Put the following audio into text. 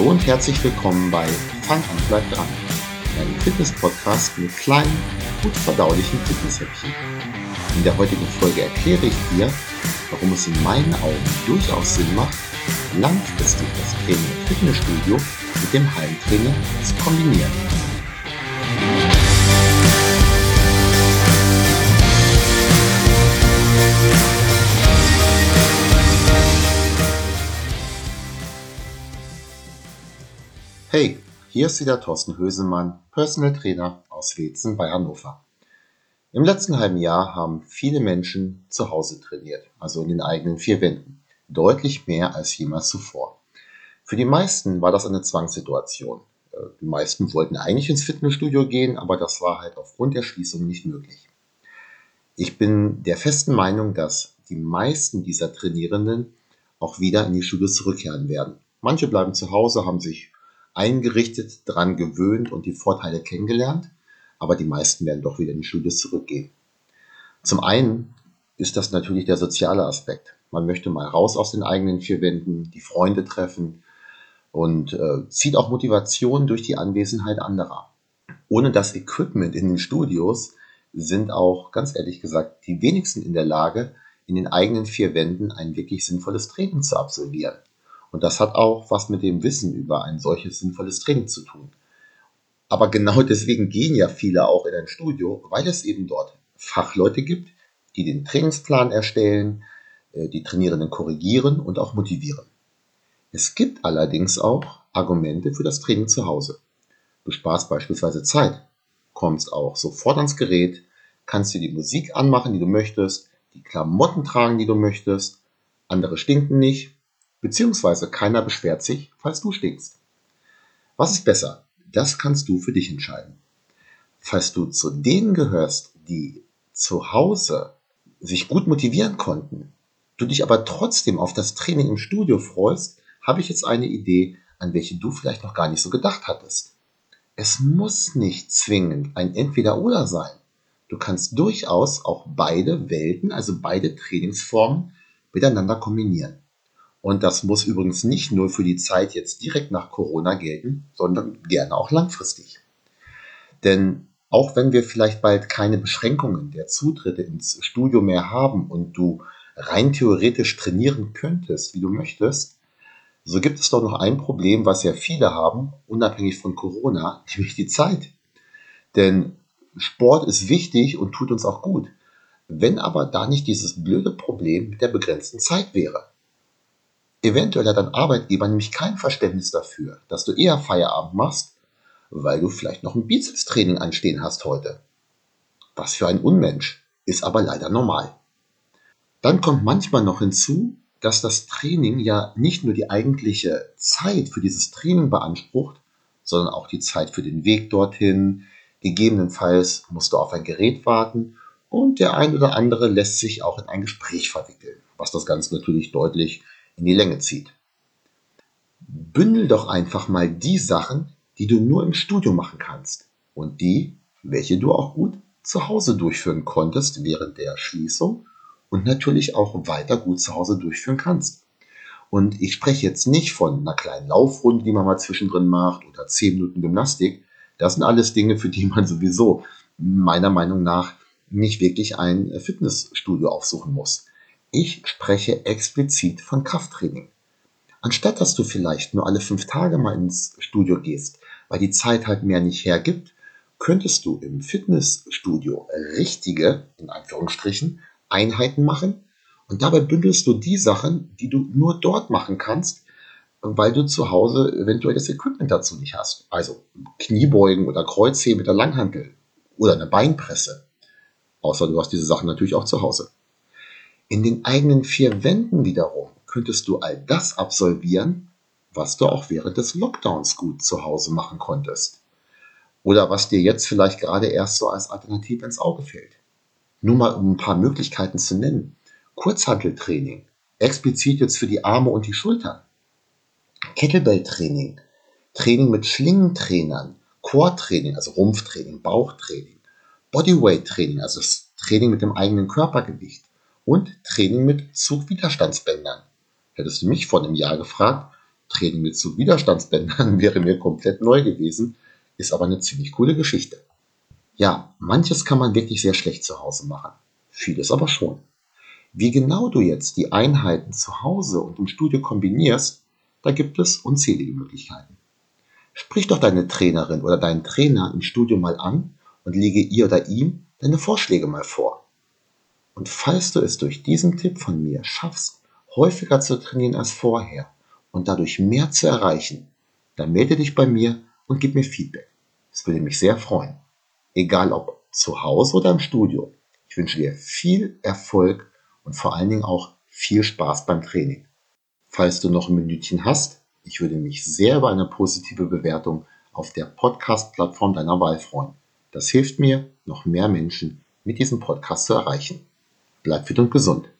Hallo und herzlich willkommen bei Fang an, bleib dran, einem Fitness-Podcast mit kleinen, gut verdaulichen Fitnesshäppchen. In der heutigen Folge erkläre ich dir, warum es in meinen Augen durchaus Sinn macht, langfristig das Training im Fitnessstudio mit dem Heimtraining zu kombinieren. Hey, hier ist wieder Thorsten Hösemann, Personal Trainer aus Wetzen bei Hannover. Im letzten halben Jahr haben viele Menschen zu Hause trainiert, also in den eigenen vier Wänden. Deutlich mehr als jemals zuvor. Für die meisten war das eine Zwangssituation. Äh, die meisten wollten eigentlich ins Fitnessstudio gehen, aber das war halt aufgrund der Schließung nicht möglich. Ich bin der festen Meinung, dass die meisten dieser Trainierenden auch wieder in die Studios zurückkehren werden. Manche bleiben zu Hause, haben sich eingerichtet, dran gewöhnt und die Vorteile kennengelernt, aber die meisten werden doch wieder in die Studios zurückgehen. Zum einen ist das natürlich der soziale Aspekt. Man möchte mal raus aus den eigenen vier Wänden, die Freunde treffen und äh, zieht auch Motivation durch die Anwesenheit anderer. Ohne das Equipment in den Studios sind auch, ganz ehrlich gesagt, die wenigsten in der Lage, in den eigenen vier Wänden ein wirklich sinnvolles Training zu absolvieren. Und das hat auch was mit dem Wissen über ein solches sinnvolles Training zu tun. Aber genau deswegen gehen ja viele auch in ein Studio, weil es eben dort Fachleute gibt, die den Trainingsplan erstellen, äh, die Trainierenden korrigieren und auch motivieren. Es gibt allerdings auch Argumente für das Training zu Hause. Du sparst beispielsweise Zeit, kommst auch sofort ans Gerät, kannst dir die Musik anmachen, die du möchtest, die Klamotten tragen, die du möchtest, andere stinken nicht, beziehungsweise keiner beschwert sich, falls du stinkst. Was ist besser? Das kannst du für dich entscheiden. Falls du zu denen gehörst, die zu Hause sich gut motivieren konnten, du dich aber trotzdem auf das Training im Studio freust, habe ich jetzt eine Idee, an welche du vielleicht noch gar nicht so gedacht hattest. Es muss nicht zwingend ein Entweder-Oder sein. Du kannst durchaus auch beide Welten, also beide Trainingsformen miteinander kombinieren. Und das muss übrigens nicht nur für die Zeit jetzt direkt nach Corona gelten, sondern gerne auch langfristig. Denn auch wenn wir vielleicht bald keine Beschränkungen der Zutritte ins Studio mehr haben und du rein theoretisch trainieren könntest, wie du möchtest, so gibt es doch noch ein Problem, was ja viele haben, unabhängig von Corona, nämlich die Zeit. Denn Sport ist wichtig und tut uns auch gut. Wenn aber da nicht dieses blöde Problem mit der begrenzten Zeit wäre. Eventuell hat dein Arbeitgeber nämlich kein Verständnis dafür, dass du eher Feierabend machst, weil du vielleicht noch ein Bizepstraining anstehen hast heute. Was für ein Unmensch, ist aber leider normal. Dann kommt manchmal noch hinzu, dass das Training ja nicht nur die eigentliche Zeit für dieses Training beansprucht, sondern auch die Zeit für den Weg dorthin. Gegebenenfalls musst du auf ein Gerät warten und der ein oder andere lässt sich auch in ein Gespräch verwickeln, was das Ganze natürlich deutlich in die Länge zieht. Bündel doch einfach mal die Sachen, die du nur im Studio machen kannst und die, welche du auch gut zu Hause durchführen konntest während der Schließung und natürlich auch weiter gut zu Hause durchführen kannst. Und ich spreche jetzt nicht von einer kleinen Laufrunde, die man mal zwischendrin macht oder 10 Minuten Gymnastik. Das sind alles Dinge, für die man sowieso meiner Meinung nach nicht wirklich ein Fitnessstudio aufsuchen muss. Ich spreche explizit von Krafttraining. Anstatt dass du vielleicht nur alle fünf Tage mal ins Studio gehst, weil die Zeit halt mehr nicht hergibt, könntest du im Fitnessstudio richtige, in Anführungsstrichen, Einheiten machen und dabei bündelst du die Sachen, die du nur dort machen kannst, weil du zu Hause eventuell das Equipment dazu nicht hast. Also Kniebeugen oder Kreuzheben mit der Langhantel oder eine Beinpresse. Außer du hast diese Sachen natürlich auch zu Hause. In den eigenen vier Wänden wiederum könntest du all das absolvieren, was du auch während des Lockdowns gut zu Hause machen konntest. Oder was dir jetzt vielleicht gerade erst so als Alternative ins Auge fällt. Nur mal um ein paar Möglichkeiten zu nennen. Kurzhanteltraining, explizit jetzt für die Arme und die Schultern. Kettlebell-Training, Training mit Schlingentrainern, Core-Training, also Rumpftraining, Bauchtraining, Bodyweight-Training, also das Training mit dem eigenen Körpergewicht, und Training mit Zugwiderstandsbändern. Hättest du mich vor einem Jahr gefragt, Training mit Zugwiderstandsbändern wäre mir komplett neu gewesen, ist aber eine ziemlich coole Geschichte. Ja, manches kann man wirklich sehr schlecht zu Hause machen, vieles aber schon. Wie genau du jetzt die Einheiten zu Hause und im Studio kombinierst, da gibt es unzählige Möglichkeiten. Sprich doch deine Trainerin oder deinen Trainer im Studio mal an und lege ihr oder ihm deine Vorschläge mal vor. Und falls du es durch diesen Tipp von mir schaffst, häufiger zu trainieren als vorher und dadurch mehr zu erreichen, dann melde dich bei mir und gib mir Feedback. Es würde mich sehr freuen. Egal ob zu Hause oder im Studio. Ich wünsche dir viel Erfolg und vor allen Dingen auch viel Spaß beim Training. Falls du noch ein Minütchen hast, ich würde mich sehr über eine positive Bewertung auf der Podcast-Plattform deiner Wahl freuen. Das hilft mir, noch mehr Menschen mit diesem Podcast zu erreichen. Bleib fit und gesund.